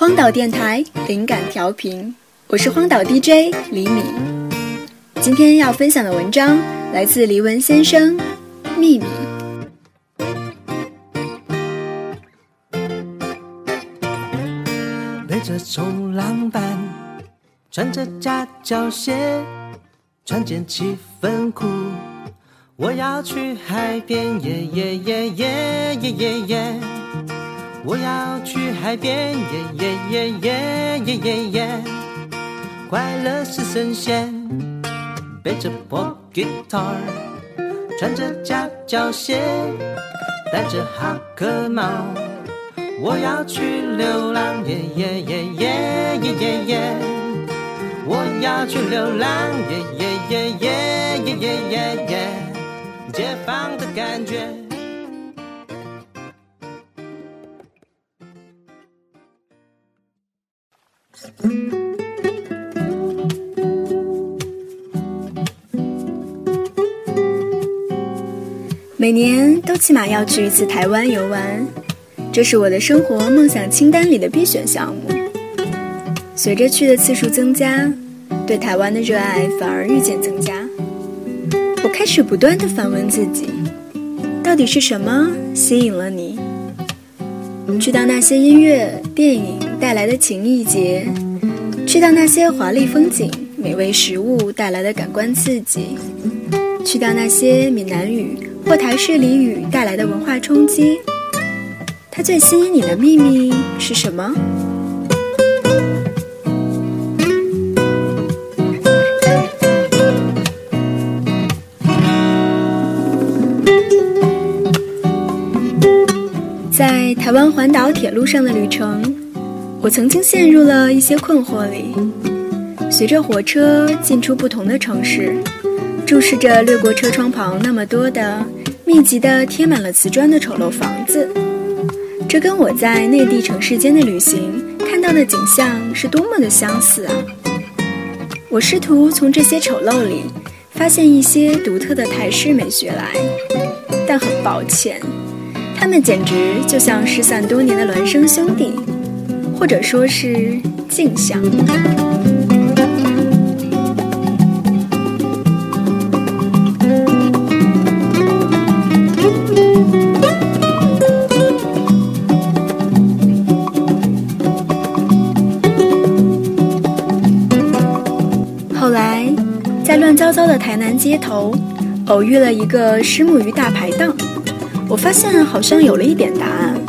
荒岛电台灵感调频，我是荒岛 DJ 李敏。今天要分享的文章来自黎文先生，《秘密》。背着冲浪板，穿着夹脚鞋，穿件七分裤，我要去海边，耶耶耶耶耶耶耶。我要去海边，耶耶耶耶耶耶耶。快乐是神仙，背着破 guitar，穿着夹脚鞋，戴着哈克帽。我要去流浪，耶耶耶耶耶耶耶。我要去流浪，耶耶耶耶耶耶耶耶。解放的感觉。每年都起码要去一次台湾游玩，这是我的生活梦想清单里的必选项目。随着去的次数增加，对台湾的热爱反而日渐增加。我开始不断的反问自己：到底是什么吸引了你？去到那些音乐、电影带来的情谊节，去到那些华丽风景、美味食物带来的感官刺激，去到那些闽南语或台式俚语带来的文化冲击。它最吸引你的秘密是什么？在台湾环岛铁路上的旅程，我曾经陷入了一些困惑里。随着火车进出不同的城市，注视着掠过车窗旁那么多的密集的贴满了瓷砖的丑陋房子，这跟我在内地城市间的旅行看到的景象是多么的相似啊！我试图从这些丑陋里发现一些独特的台式美学来，但很抱歉。他们简直就像失散多年的孪生兄弟，或者说是镜像。在乱糟糟的台南街头，偶遇了一个虱目鱼大排档。我发现好像有了一点答案。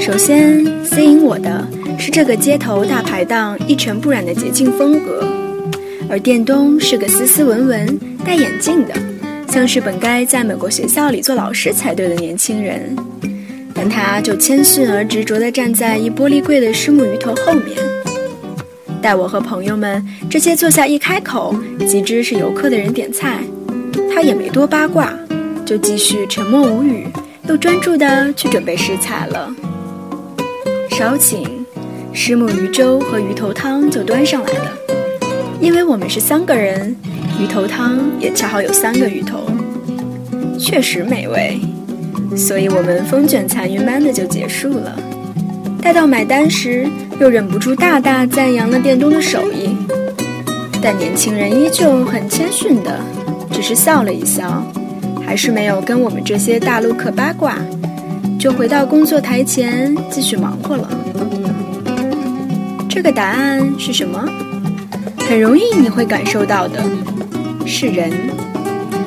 首先吸引我的是这个街头大排档一尘不染的洁净风格，而店东是个斯斯文文、戴眼镜的，像是本该在美国学校里做老师才对的年轻人，但他就谦逊而执着地站在一玻璃柜的虱目鱼头后面，待我和朋友们这些坐下一开口即知是游客的人点菜，他也没多八卦，就继续沉默无语。又专注地去准备食材了。稍请，石母鱼粥和鱼头汤就端上来了。因为我们是三个人，鱼头汤也恰好有三个鱼头，确实美味。所以我们风卷残云般的就结束了。待到买单时，又忍不住大大赞扬了店东的手艺。但年轻人依旧很谦逊的，只是笑了一笑。还是没有跟我们这些大陆客八卦，就回到工作台前继续忙活了。这个答案是什么？很容易你会感受到的，是人，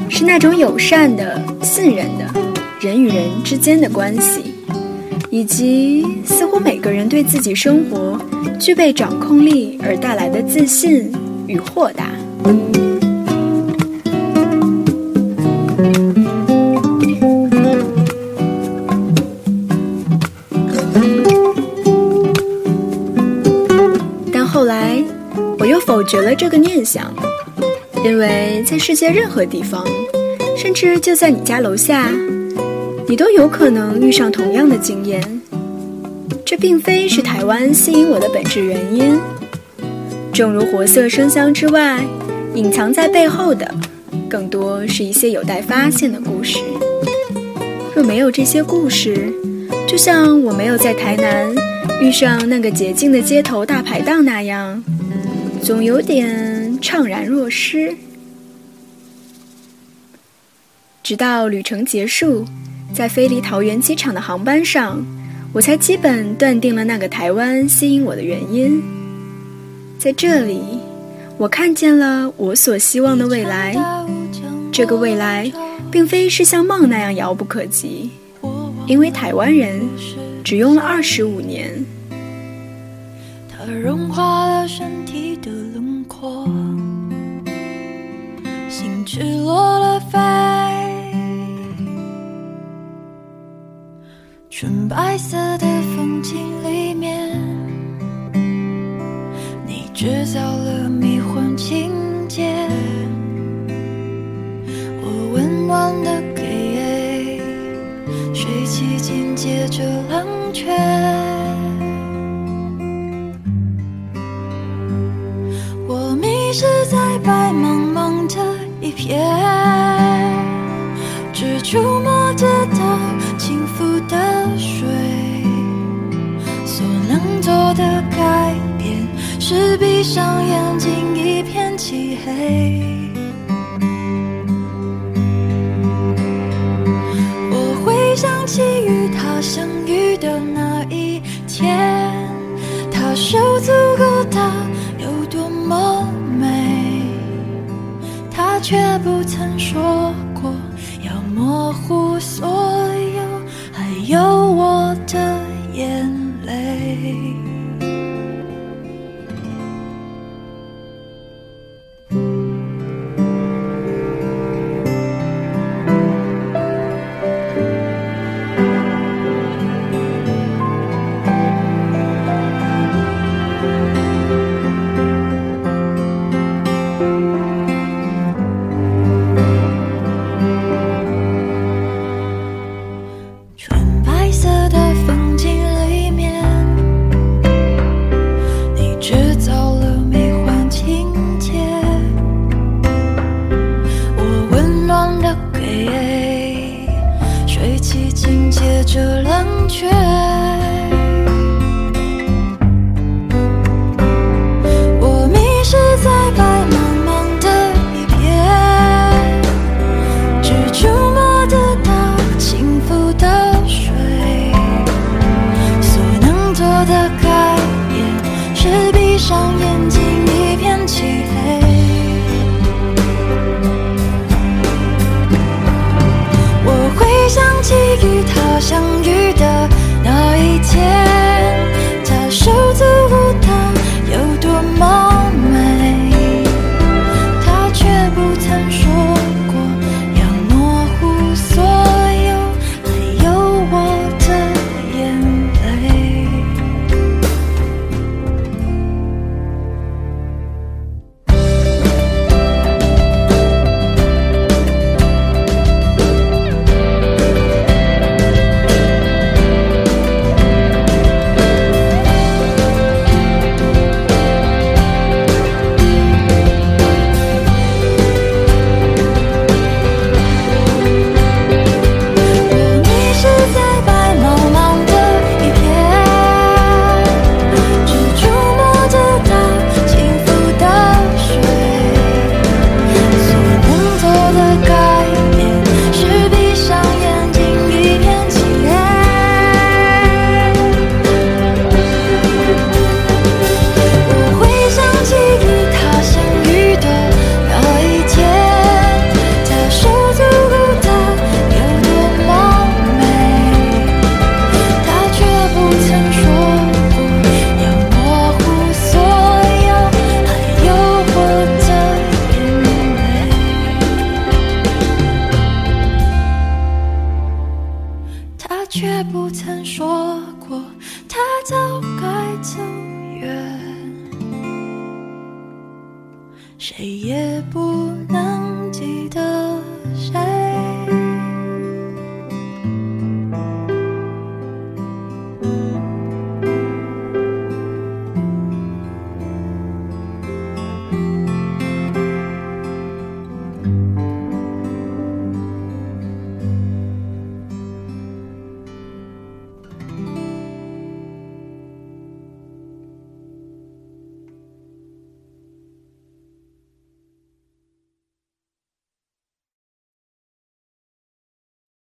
是那种友善的、信任的人与人之间的关系，以及似乎每个人对自己生活具备掌控力而带来的自信与豁达。但后来，我又否决了这个念想，因为在世界任何地方，甚至就在你家楼下，你都有可能遇上同样的经验。这并非是台湾吸引我的本质原因。正如活色生香之外，隐藏在背后的，更多是一些有待发现的故事。若没有这些故事，就像我没有在台南遇上那个洁净的街头大排档那样，总有点怅然若失。直到旅程结束，在飞离桃园机场的航班上，我才基本断定了那个台湾吸引我的原因。在这里，我看见了我所希望的未来。这个未来，并非是像梦那样遥不可及，因为台湾人只用了二十五年。它融化了身体的轮廓，心赤裸了飞，纯白色的风景里面，你制造了迷幻情节，我温暖的给，水汽紧接着冷却。我迷失在白茫茫的一片，只触摸得到轻浮的水，所能做的改变是闭上眼睛，一片漆黑。却。谁也不能记得。